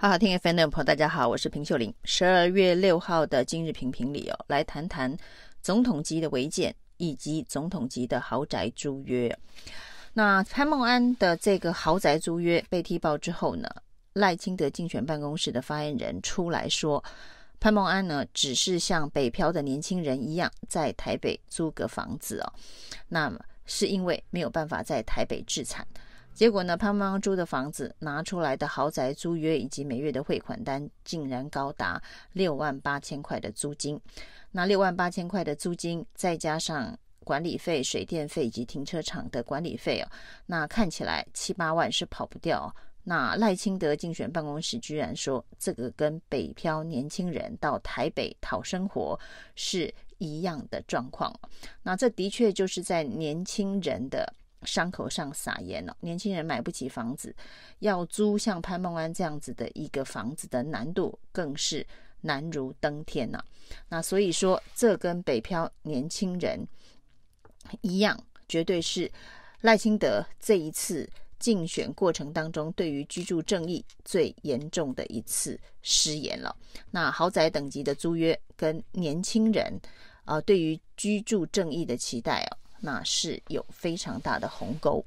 好好听 FM 的朋友，大家好，我是平秀玲。十二月六号的今日评评里哦，来谈谈总统级的违建以及总统级的豪宅租约。那潘孟安的这个豪宅租约被踢爆之后呢，赖清德竞选办公室的发言人出来说，潘孟安呢只是像北漂的年轻人一样在台北租个房子哦，那么是因为没有办法在台北置产。结果呢，潘孟安租的房子拿出来的豪宅租约以及每月的汇款单，竟然高达六万八千块的租金。那六万八千块的租金，再加上管理费、水电费以及停车场的管理费哦，那看起来七八万是跑不掉。那赖清德竞选办公室居然说，这个跟北漂年轻人到台北讨生活是一样的状况。那这的确就是在年轻人的。伤口上撒盐了，年轻人买不起房子，要租像潘梦安这样子的一个房子的难度更是难如登天呐。那所以说，这跟北漂年轻人一样，绝对是赖清德这一次竞选过程当中对于居住正义最严重的一次失言了。那豪宅等级的租约跟年轻人啊、对于居住正义的期待哦。那是有非常大的鸿沟。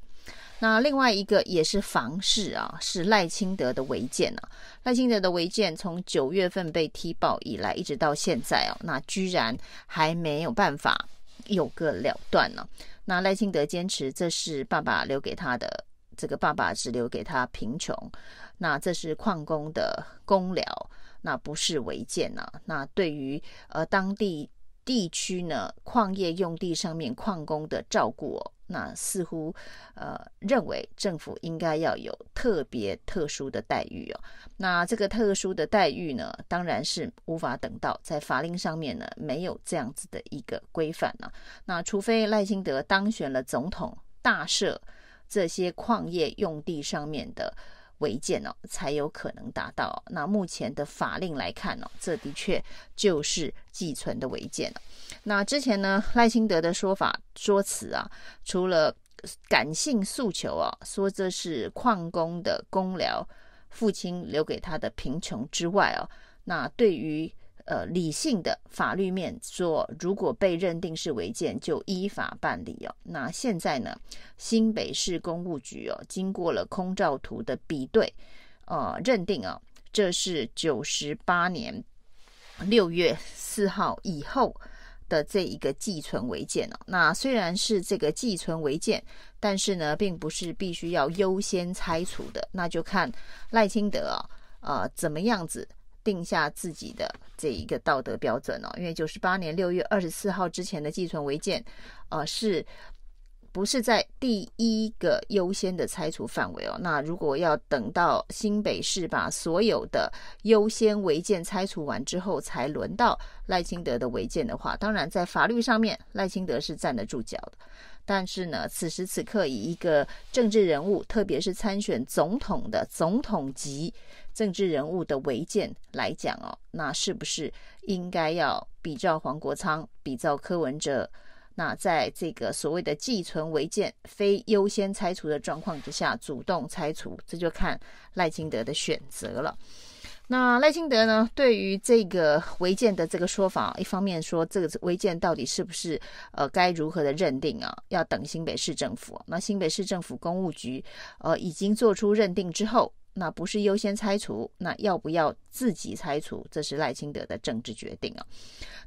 那另外一个也是房事啊，是赖清德的违建啊。赖清德的违建从九月份被踢爆以来，一直到现在哦、那居然还没有办法有个了断呢、那赖清德坚持这是爸爸留给他的，这个爸爸只留给他贫穷。那这是矿工的工寮，那不是违建呐。那对于呃当地。地区呢，矿业用地上面矿工的照顾哦，那似乎呃认为政府应该要有特别特殊的待遇哦。那这个特殊的待遇呢，当然是无法等到在法令上面呢没有这样子的一个规范呢。那除非赖清德当选了总统，大赦这些矿业用地上面的。违建哦，才有可能达到。那目前的法令来看哦，这的确就是寄存的违建。那之前呢，赖清德的说法说辞啊，除了感性诉求啊，说这是矿工的工寮，父亲留给他的贫穷之外哦，那对于。呃，理性的法律面说，如果被认定是违建，就依法办理哦。那现在呢，新北市公务局哦，经过了空照图的比对，呃，认定啊、哦，这是九十八年六月四号以后的这一个寄存违建哦。那虽然是这个寄存违建，但是呢，并不是必须要优先拆除的，那就看赖清德啊、呃，怎么样子。定下自己的这一个道德标准哦，因为九十八年六月二十四号之前的寄存违建，呃，是不是在第一个优先的拆除范围哦？那如果要等到新北市把所有的优先违建拆除完之后，才轮到赖清德的违建的话，当然在法律上面赖清德是站得住脚的。但是呢，此时此刻以一个政治人物，特别是参选总统的总统级政治人物的违建来讲哦，那是不是应该要比照黄国昌、比照柯文哲？那在这个所谓的寄存违建非优先拆除的状况之下，主动拆除，这就看赖清德的选择了。那赖清德呢？对于这个违建的这个说法，一方面说这个违建到底是不是呃该如何的认定啊？要等新北市政府。那新北市政府公务局呃已经做出认定之后，那不是优先拆除，那要不要自己拆除？这是赖清德的政治决定啊。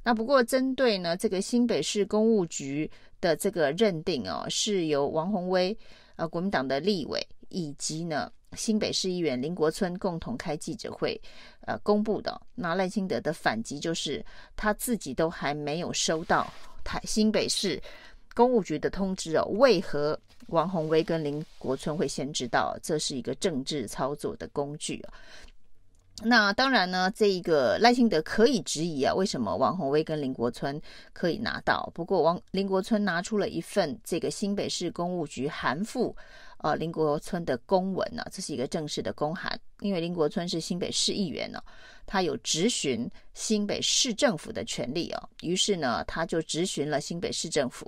那不过针对呢这个新北市公务局的这个认定哦，是由王宏威呃国民党的立委以及呢。新北市议员林国村共同开记者会，呃，公布的。那赖清德的反击就是他自己都还没有收到台新北市公务局的通知哦，为何王宏威跟林国村会先知道？这是一个政治操作的工具啊。那当然呢，这一个赖清德可以质疑啊，为什么王宏威跟林国村可以拿到？不过王林国村拿出了一份这个新北市公务局函复。呃，林国村的公文呢、这是一个正式的公函，因为林国村是新北市议员呢、他有质询新北市政府的权利哦，于是呢，他就质询了新北市政府，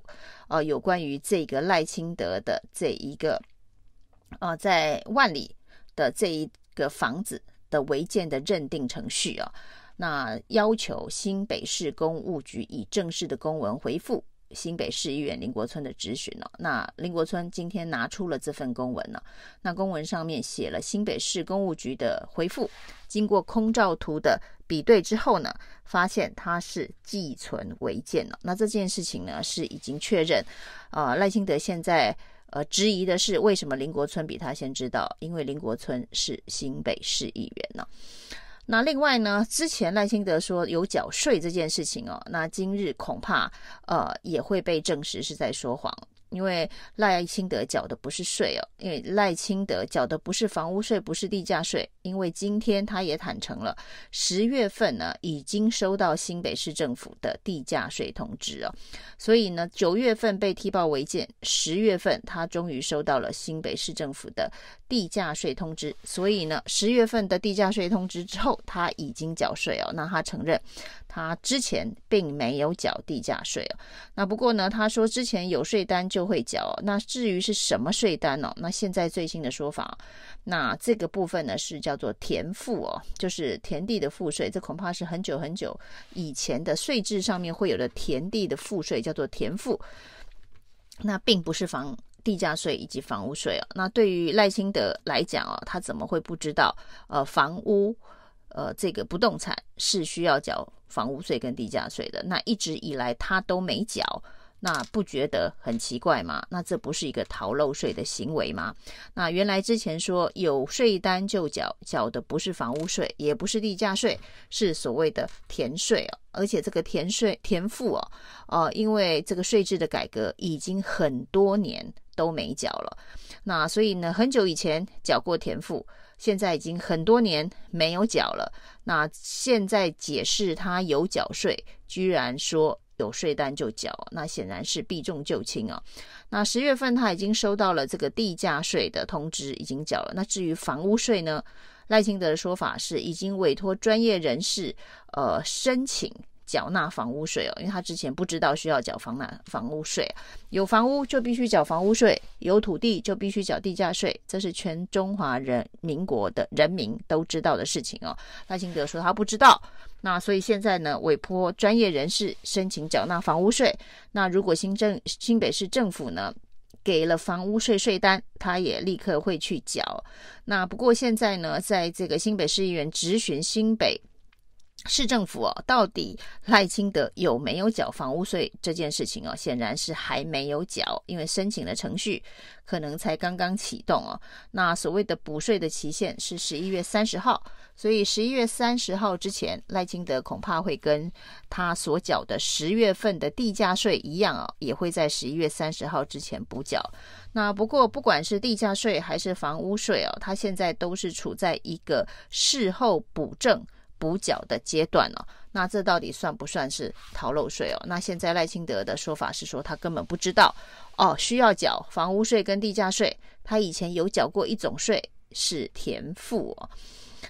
呃，有关于这个赖清德的这一个，呃，在万里的这一个房子的违建的认定程序啊，那要求新北市公务局以正式的公文回复新北市议员林国村的质询了。那林国村今天拿出了这份公文了，那公文上面写了新北市公务局的回复，经过空照图的比对之后呢，发现它是寄存违建了。那这件事情呢是已经确认，呃，赖清德现在。呃，质疑的是为什么林国村比他先知道？因为林国村是新北市议员呢。那另外呢，之前赖清德说有缴税这件事情哦，那今日恐怕呃也会被证实是在说谎。因为赖清德缴的不是税哦，因为赖清德缴的不是房屋税，不是地价税。因为今天他也坦承了，十月份呢已经收到新北市政府的地价税通知哦，所以呢九月份被踢爆违建，十月份他终于收到了新北市政府的地价税通知。所以呢十月份的地价税通知之后，他已经缴税哦，那他承认。他之前并没有缴地价税哦，那不过呢，他说之前有税单就会缴。那至于是什么税单呢？那现在最新的说法，那这个部分呢是叫叫做田赋哦，就是田地的赋税。这恐怕是很久很久以前的税制上面会有的田地的赋税，叫做田赋。那并不是房地价税以及房屋税哦。那对于赖清德来讲哦，他怎么会不知道？呃，房屋。呃，这个不动产是需要缴房屋税跟地价税的，那一直以来他都没缴，那不觉得很奇怪吗？那这不是一个逃漏税的行为吗？那原来之前说有税单就缴，缴的不是房屋税，也不是地价税，是所谓的田税哦，而且这个田税田赋哦，呃，因为这个税制的改革已经很多年都没缴了，那所以呢，很久以前缴过田赋。现在已经很多年没有缴了，那现在解释他有缴税，居然说有税单就缴，那显然是避重就轻啊。那十月份他已经收到了这个地价税的通知，已经缴了。那至于房屋税呢？赖清德的说法是已经委托专业人士呃申请。缴纳房屋税哦，因为他之前不知道需要缴房纳房屋税，有房屋就必须缴房屋税，有土地就必须缴地价税，这是全中华人民国的人民都知道的事情哦。赖清德说他不知道，那所以现在呢，委托专业人士申请缴纳房屋税。那如果新政新北市政府呢给了房屋税税单，他也立刻会去缴。那不过现在呢，在这个新北市议员质询新北。市政府哦，到底赖清德有没有缴房屋税这件事情哦，显然是还没有缴，因为申请的程序可能才刚刚启动哦。那所谓的补税的期限是十一月三十号，所以十一月三十号之前，赖清德恐怕会跟他所缴的十月份的地价税一样哦，也会在十一月三十号之前补缴。那不过不管是地价税还是房屋税哦，他现在都是处在一个事后补正。补缴的阶段了，那这到底算不算是逃漏税哦？那现在赖清德的说法是说他根本不知道哦，需要缴房屋税跟地价税，他以前有缴过一种税是田赋哦，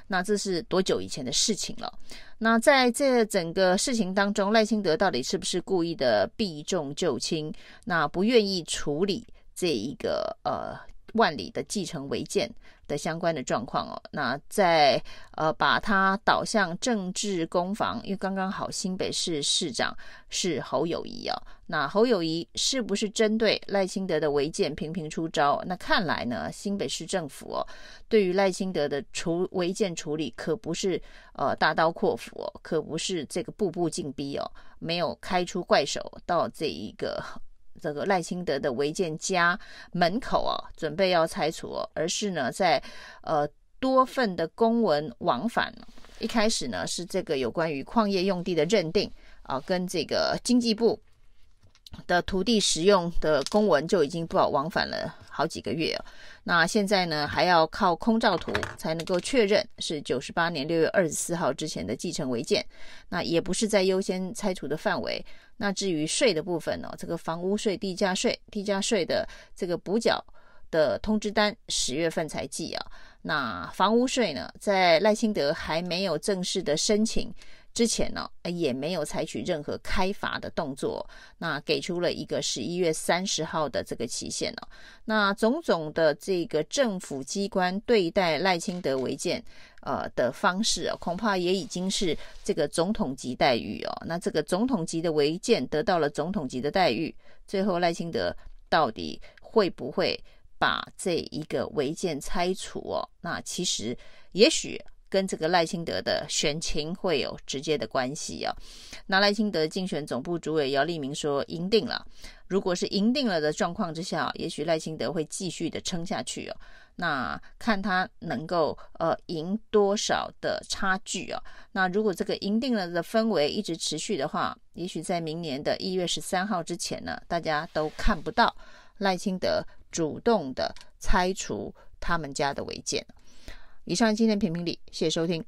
那这是多久以前的事情了？那在这整个事情当中，赖清德到底是不是故意的避重就轻，那不愿意处理这一个呃万里的继承违建的相关的状况哦，那在呃把它导向政治攻防，因为刚刚好新北市市长是侯友宜哦，那侯友宜是不是针对赖清德的违建频频出招？那看来呢，新北市政府哦，对于赖清德的处违建处理可不是呃大刀阔斧哦，可不是这个步步紧逼哦，没有开出怪手到这一个。这个赖清德的违建家门口哦，准备要拆除哦，而是呢，在呃多份的公文往返，一开始呢是这个有关于矿业用地的认定啊，跟这个经济部的土地使用的公文就已经不好往返了好几个月哦。那现在呢，还要靠空照图才能够确认是九十八年六月二十四号之前的继承违建，那也不是在优先拆除的范围。那至于税的部分呢，这个房屋税、地价税、地价税的这个补缴的通知单十月份才寄啊。那房屋税呢，在赖清德还没有正式的申请之前呢，也没有采取任何开罚的动作，那给出了一个十一月三十号的这个期限哦。那种种的这个政府机关对待赖清德违建呃的方式哦，恐怕也已经是这个总统级待遇哦。那这个总统级的违建得到了总统级的待遇，最后赖清德到底会不会把这一个违建拆除哦？那其实也许。跟这个赖清德的选情会有直接的关系啊。那赖清德竞选总部主委姚立明说赢定了，如果是赢定了的状况之下，也许赖清德会继续的撑下去哦。那看他能够呃赢多少的差距哦。那如果这个赢定了的氛围一直持续的话，也许在明年的一月十三号之前呢，大家都看不到赖清德主动的拆除他们家的违建。以上今天评评理，谢谢收听。